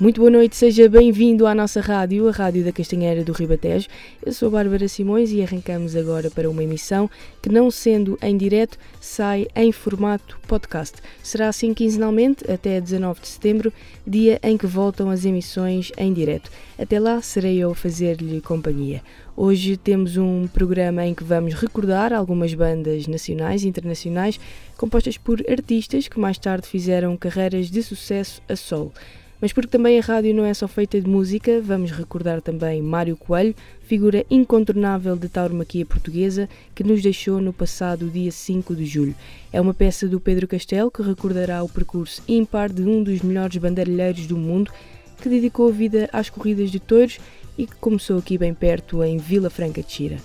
Muito boa noite, seja bem-vindo à nossa rádio, a Rádio da Castanheira do Ribatejo. Eu sou a Bárbara Simões e arrancamos agora para uma emissão que, não sendo em direto, sai em formato podcast. Será assim quinzenalmente até 19 de setembro, dia em que voltam as emissões em direto. Até lá serei eu a fazer-lhe companhia. Hoje temos um programa em que vamos recordar algumas bandas nacionais e internacionais compostas por artistas que mais tarde fizeram carreiras de sucesso a solo. Mas porque também a rádio não é só feita de música, vamos recordar também Mário Coelho, figura incontornável da tauromaquia portuguesa, que nos deixou no passado dia 5 de julho. É uma peça do Pedro Castelo que recordará o percurso ímpar de um dos melhores banderilheiros do mundo, que dedicou a vida às corridas de touros e que começou aqui bem perto, em Vila Franca de Xira.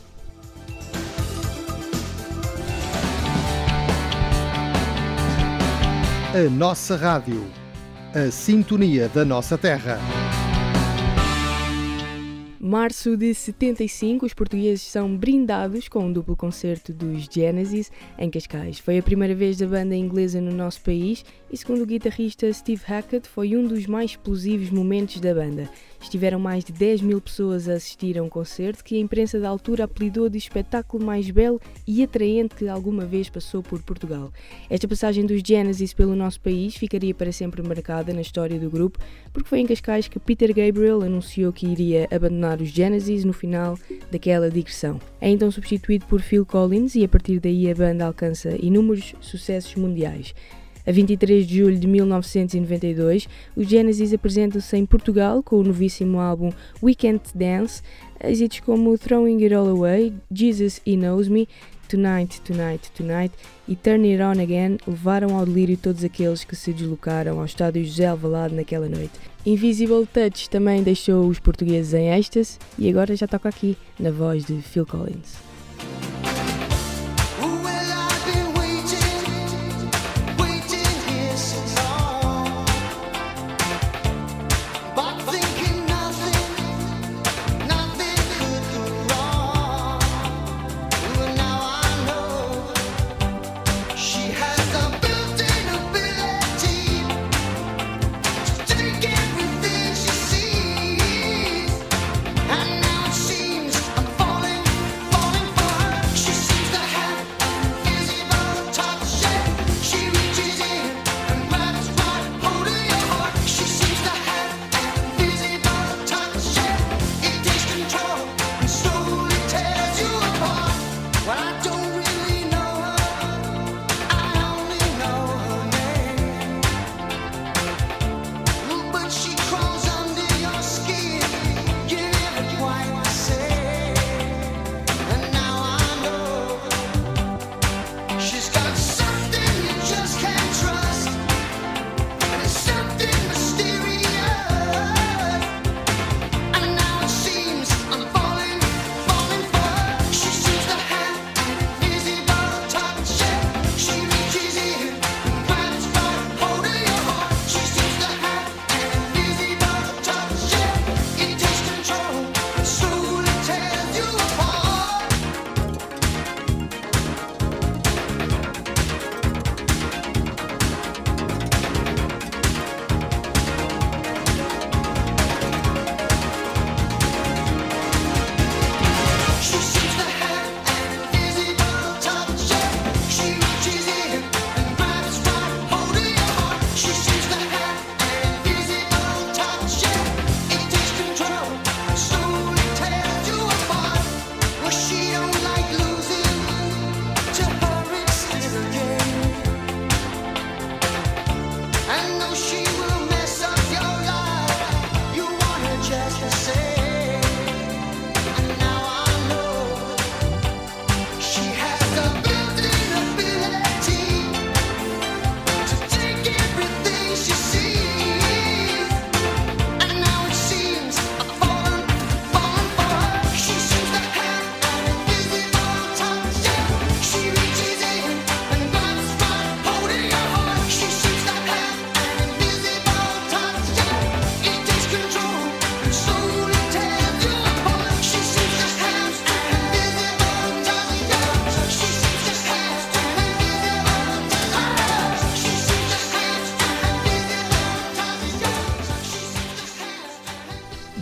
A nossa rádio a sintonia da nossa terra. Março de 75, os portugueses são brindados com um duplo concerto dos Genesis em Cascais. Foi a primeira vez da banda inglesa no nosso país e, segundo o guitarrista Steve Hackett, foi um dos mais explosivos momentos da banda. Estiveram mais de 10 mil pessoas a assistir a um concerto que a imprensa da altura apelidou de espetáculo mais belo e atraente que alguma vez passou por Portugal. Esta passagem dos Genesis pelo nosso país ficaria para sempre marcada na história do grupo, porque foi em Cascais que Peter Gabriel anunciou que iria abandonar os Genesis no final daquela digressão. É então substituído por Phil Collins e a partir daí a banda alcança inúmeros sucessos mundiais. A 23 de julho de 1992, os Genesis apresentam-se em Portugal com o novíssimo álbum We Can't Dance, êxitos como Throwing It All Away, Jesus He Knows Me, Tonight, Tonight, Tonight e Turn It On Again levaram ao delírio todos aqueles que se deslocaram ao estádio José Alvalade naquela noite. Invisible Touch também deixou os portugueses em êxtase e agora já toca aqui, na voz de Phil Collins.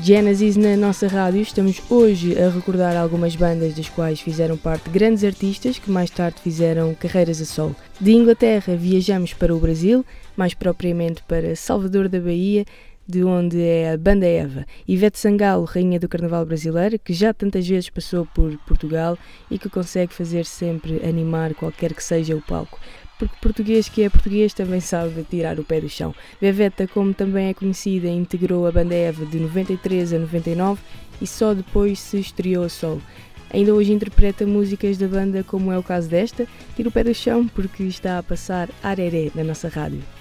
Genesis na nossa rádio. Estamos hoje a recordar algumas bandas das quais fizeram parte grandes artistas que mais tarde fizeram carreiras a solo. De Inglaterra viajamos para o Brasil, mais propriamente para Salvador da Bahia, de onde é a banda Eva. Ivete Sangalo, rainha do carnaval brasileiro, que já tantas vezes passou por Portugal e que consegue fazer sempre animar qualquer que seja o palco porque português que é português também sabe tirar o pé do chão. Veveta, como também é conhecida, integrou a banda Eva de 93 a 99 e só depois se estreou a solo. Ainda hoje interpreta músicas da banda, como é o caso desta, tira o pé do chão porque está a passar areré na nossa rádio.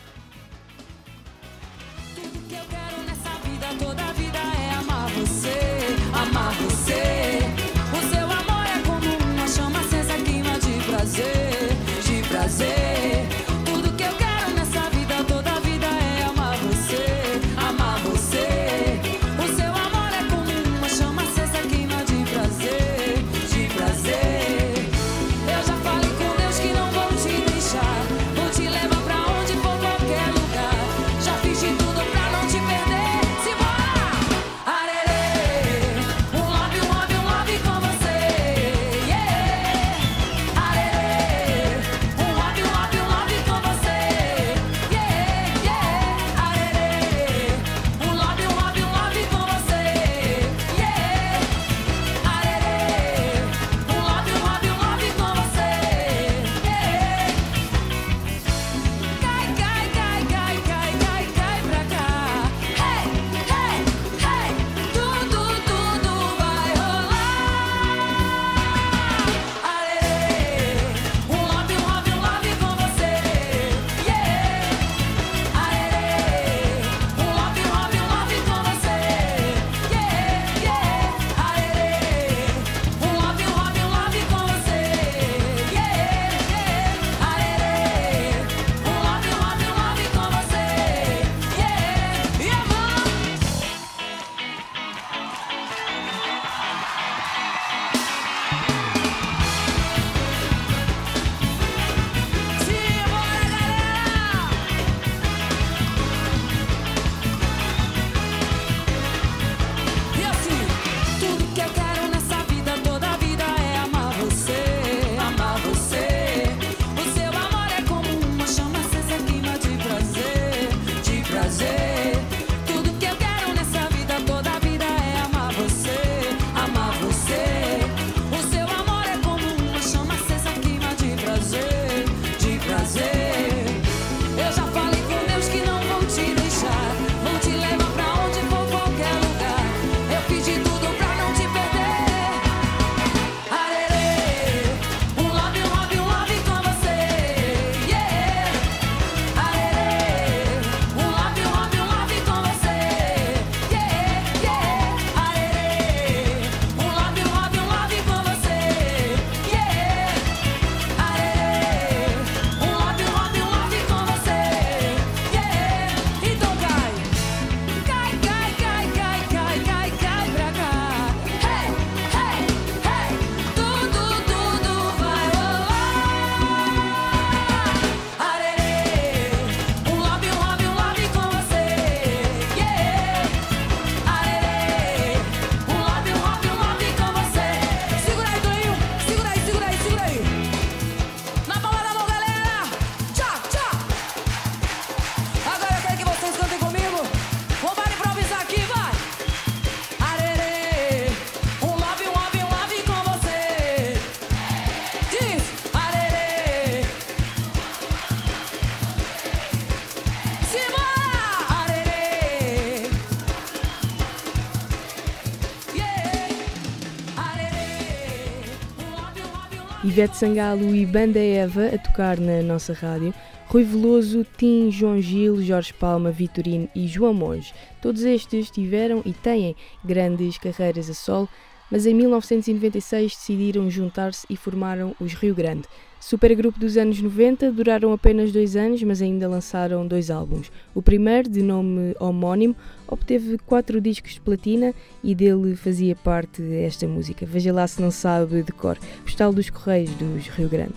Ivete Sangalo e Banda Eva a tocar na nossa rádio, Rui Veloso, Tim, João Gil, Jorge Palma, Vitorino e João Monge. Todos estes tiveram e têm grandes carreiras a solo, mas em 1996 decidiram juntar-se e formaram os Rio Grande. Supergrupo dos anos 90 duraram apenas dois anos, mas ainda lançaram dois álbuns. O primeiro, de nome homónimo, obteve quatro discos de platina e dele fazia parte esta música. Veja lá se não sabe de cor. Postal dos Correios dos Rio Grande.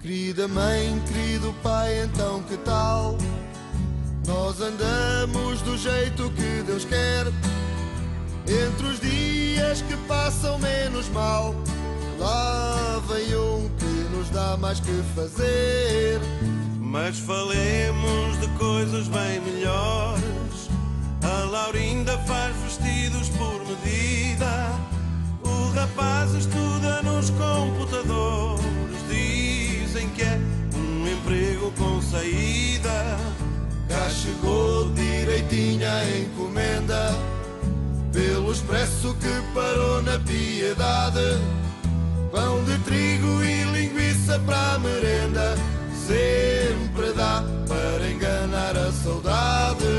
Querida mãe, querido pai, então que tal? Nós andamos do jeito que Deus quer. Entre os dias que passam menos mal, lá vem um que nos dá mais que fazer. Mas falemos de coisas bem melhores. A Laurinda faz vestidos por medida. O rapaz estuda nos computadores. Dizem que é um emprego com saída. Já chegou direitinha a encomenda. Pelo expresso que parou na piedade. Pão de trigo e linguiça para a merenda. Sempre dá para enganar a saudade.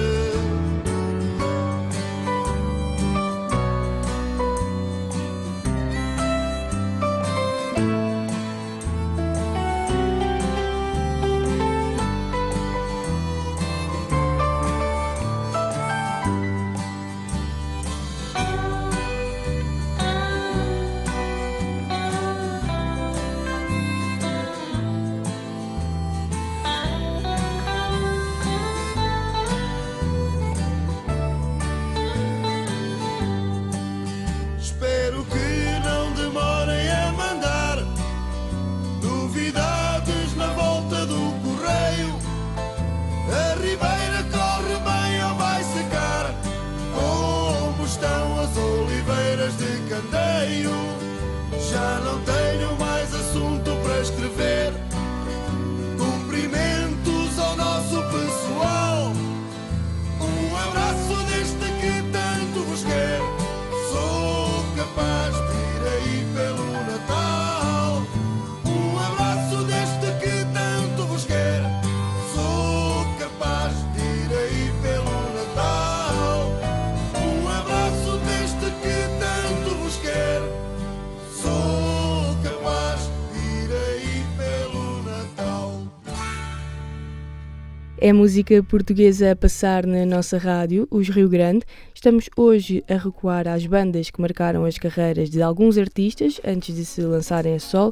É música portuguesa a passar na nossa rádio, os Rio Grande. Estamos hoje a recuar às bandas que marcaram as carreiras de alguns artistas antes de se lançarem a sol.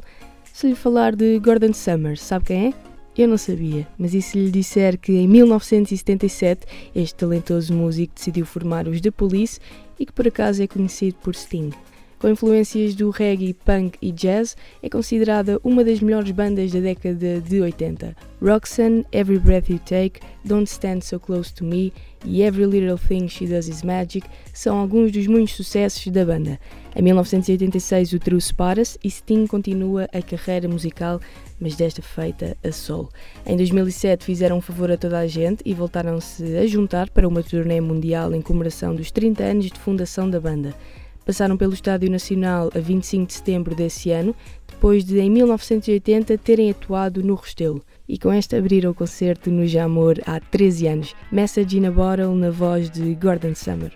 Se lhe falar de Gordon Summer, sabe quem é? Eu não sabia, mas e se lhe disser que em 1977 este talentoso músico decidiu formar os The Police e que por acaso é conhecido por Sting? Com influências do reggae, punk e jazz, é considerada uma das melhores bandas da década de 80. Roxanne, Every Breath You Take, Don't Stand So Close to Me e Every Little Thing She Does Is Magic são alguns dos muitos sucessos da banda. Em 1986 o trio separa-se e Sting continua a carreira musical, mas desta feita a solo. Em 2007 fizeram um favor a toda a gente e voltaram-se a juntar para uma turnê mundial em comemoração dos 30 anos de fundação da banda. Passaram pelo Estádio Nacional a 25 de setembro desse ano, depois de, em 1980, terem atuado no Restelo. E com esta abriram o concerto no Jamor há 13 anos. Message in a Bottle na voz de Gordon Summer.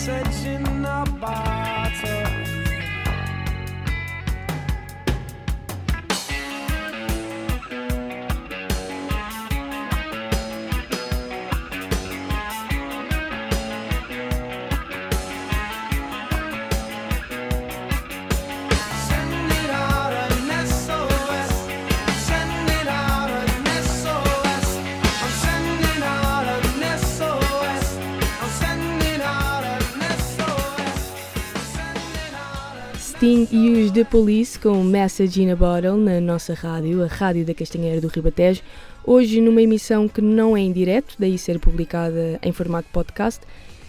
Message in a bottle. Sting e os The Police com Message in a Bottle na nossa rádio, a Rádio da Castanheira do Ribatejo, hoje numa emissão que não é em direto, daí ser publicada em formato podcast,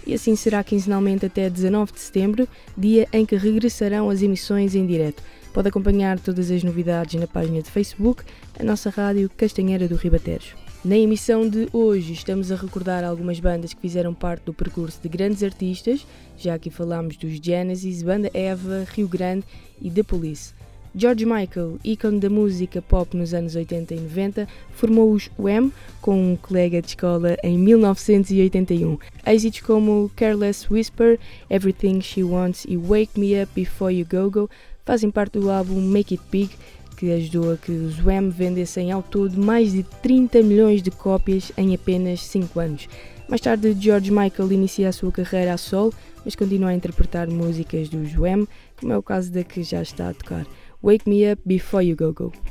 e assim será quinzenalmente até 19 de setembro, dia em que regressarão as emissões em direto. Pode acompanhar todas as novidades na página de Facebook, a nossa rádio Castanheira do Ribatejo. Na emissão de hoje estamos a recordar algumas bandas que fizeram parte do percurso de grandes artistas, já aqui falámos dos Genesis, Banda Eva, Rio Grande e The Police. George Michael, ícone da música pop nos anos 80 e 90, formou os Wham com um colega de escola em 1981. Êxitos como Careless Whisper, Everything She Wants e Wake Me Up Before You Go Go fazem parte do álbum Make It Big, que ajudou a que os Wham vendessem ao todo mais de 30 milhões de cópias em apenas 5 anos. Mais tarde, George Michael inicia a sua carreira a solo, mas continua a interpretar músicas dos Wham, como é o caso da que já está a tocar. Wake Me Up Before You Go Go.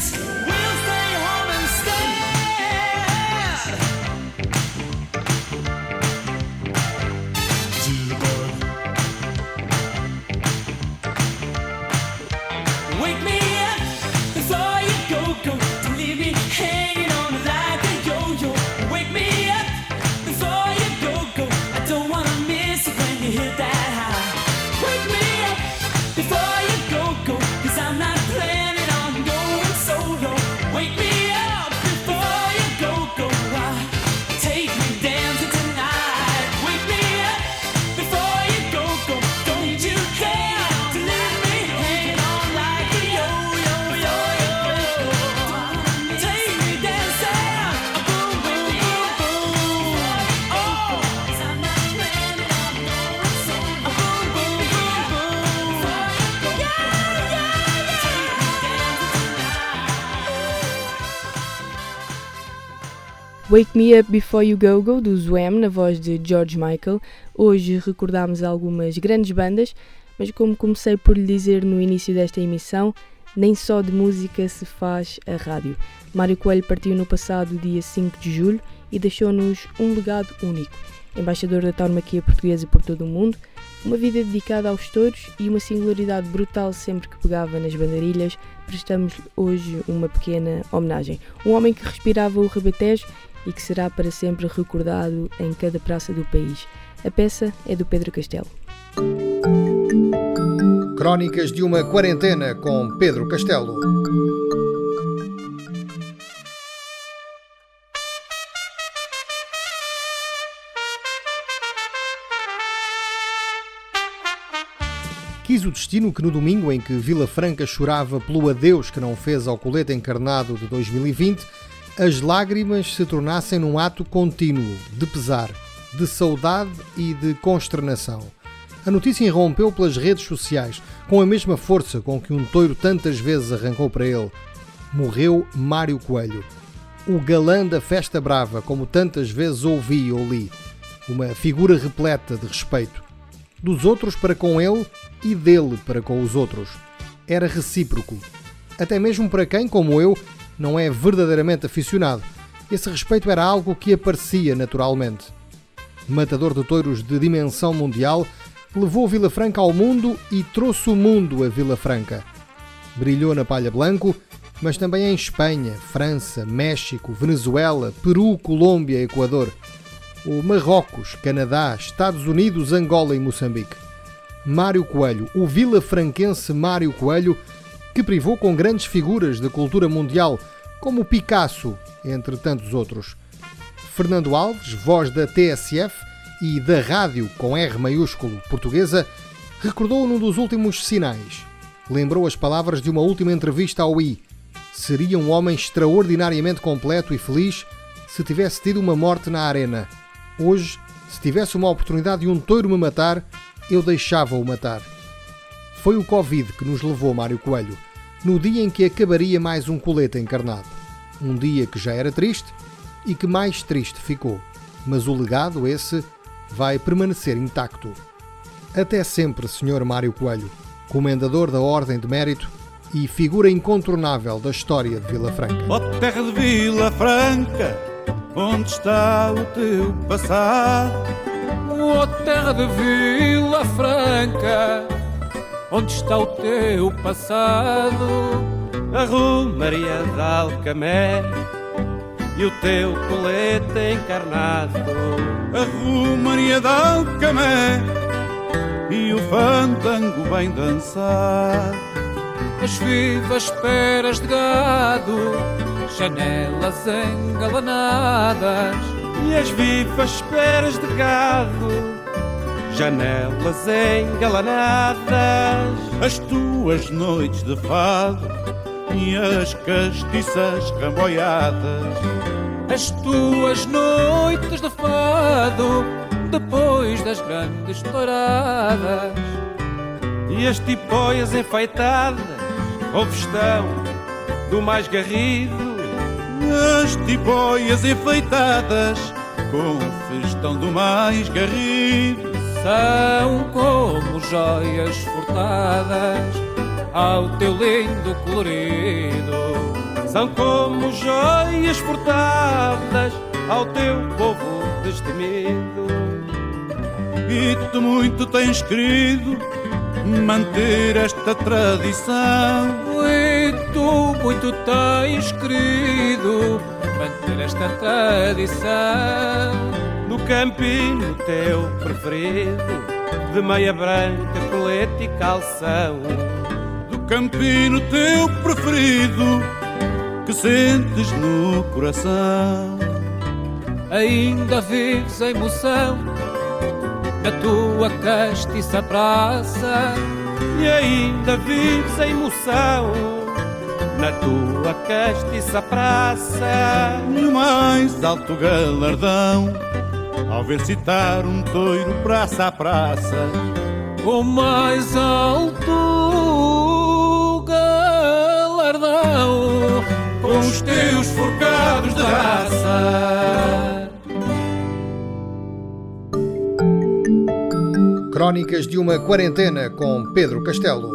dance. Wake Me Up Before You Go Go, do Zwem, na voz de George Michael. Hoje recordámos algumas grandes bandas, mas como comecei por lhe dizer no início desta emissão, nem só de música se faz a rádio. Mário Coelho partiu no passado dia 5 de julho e deixou-nos um legado único. Embaixador da tauromaquia portuguesa por todo o mundo, uma vida dedicada aos touros e uma singularidade brutal sempre que pegava nas bandarilhas, prestamos hoje uma pequena homenagem. Um homem que respirava o rebatejo e que será para sempre recordado em cada praça do país. A peça é do Pedro Castelo. Crónicas de uma quarentena com Pedro Castelo. Quis o destino que no domingo em que Vila Franca chorava pelo adeus que não fez ao colete encarnado de 2020, as lágrimas se tornassem num ato contínuo de pesar, de saudade e de consternação. A notícia irrompeu pelas redes sociais, com a mesma força com que um toiro tantas vezes arrancou para ele. Morreu Mário Coelho. O galã da festa brava, como tantas vezes ouvi ou li. Uma figura repleta de respeito. Dos outros para com ele e dele para com os outros. Era recíproco. Até mesmo para quem, como eu, não é verdadeiramente aficionado. Esse respeito era algo que aparecia naturalmente. Matador de touros de dimensão mundial, levou Vila Franca ao mundo e trouxe o mundo a Vila Franca. Brilhou na Palha Blanco, mas também em Espanha, França, México, Venezuela, Peru, Colômbia, Equador, o Marrocos, Canadá, Estados Unidos, Angola e Moçambique. Mário Coelho, o vila franquense Mário Coelho, que privou com grandes figuras da cultura mundial, como Picasso, entre tantos outros. Fernando Alves, voz da TSF e da rádio com R maiúsculo portuguesa, recordou num dos últimos sinais. Lembrou as palavras de uma última entrevista ao I. Seria um homem extraordinariamente completo e feliz se tivesse tido uma morte na arena. Hoje, se tivesse uma oportunidade de um touro me matar, eu deixava-o matar. Foi o Covid que nos levou Mário Coelho, no dia em que acabaria mais um colete encarnado. Um dia que já era triste e que mais triste ficou. Mas o legado, esse, vai permanecer intacto. Até sempre, Sr. Mário Coelho, comendador da Ordem de Mérito e figura incontornável da história de Vila Franca. Ó terra de Vila Franca, onde está o teu passado? Ó terra de Vila Franca, onde está o teu passado? A Maria de Alcamé e o teu colete encarnado. A Maria de Alcamé e o fandango bem dançar. As vivas peras de gado, janelas engalanadas. E as vivas esperas de gado, janelas engalanadas, as tuas noites de fado e as castiças ramboiadas. As tuas noites de fado, depois das grandes touradas. E as tipóias enfeitadas com festão do mais garrido. As tipóias enfeitadas com festão do mais garrido. São como joias furtadas ao teu lindo colorido. São como joias furtadas ao teu povo destemido. E tu muito tens querido manter esta tradição. Muito, muito tens querido manter esta tradição. No campinho teu preferido, de meia branca, colete e calção. Do campinho teu preferido, que sentes no coração. Ainda vives em emoção na tua castiça praça E ainda vives em emoção na tua castiça praça. E o mais alto galardão, ao ver citar um toiro praça a praça. o mais alto galardão. com os teus forcados de raça. Crónicas de uma quarentena com Pedro Castelo.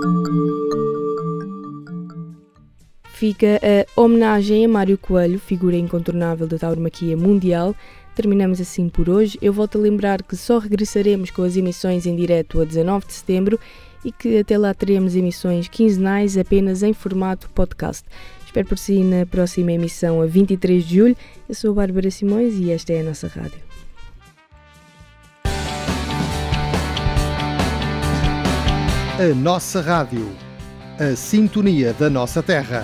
Fica a homenagem a Mário Coelho, figura incontornável da tauromaquia mundial. Terminamos assim por hoje. Eu volto a lembrar que só regressaremos com as emissões em direto a 19 de setembro e que até lá teremos emissões quinzenais apenas em formato podcast. Espero por si na próxima emissão a 23 de julho. Eu sou a Bárbara Simões e esta é a nossa rádio. A nossa rádio. A sintonia da nossa terra.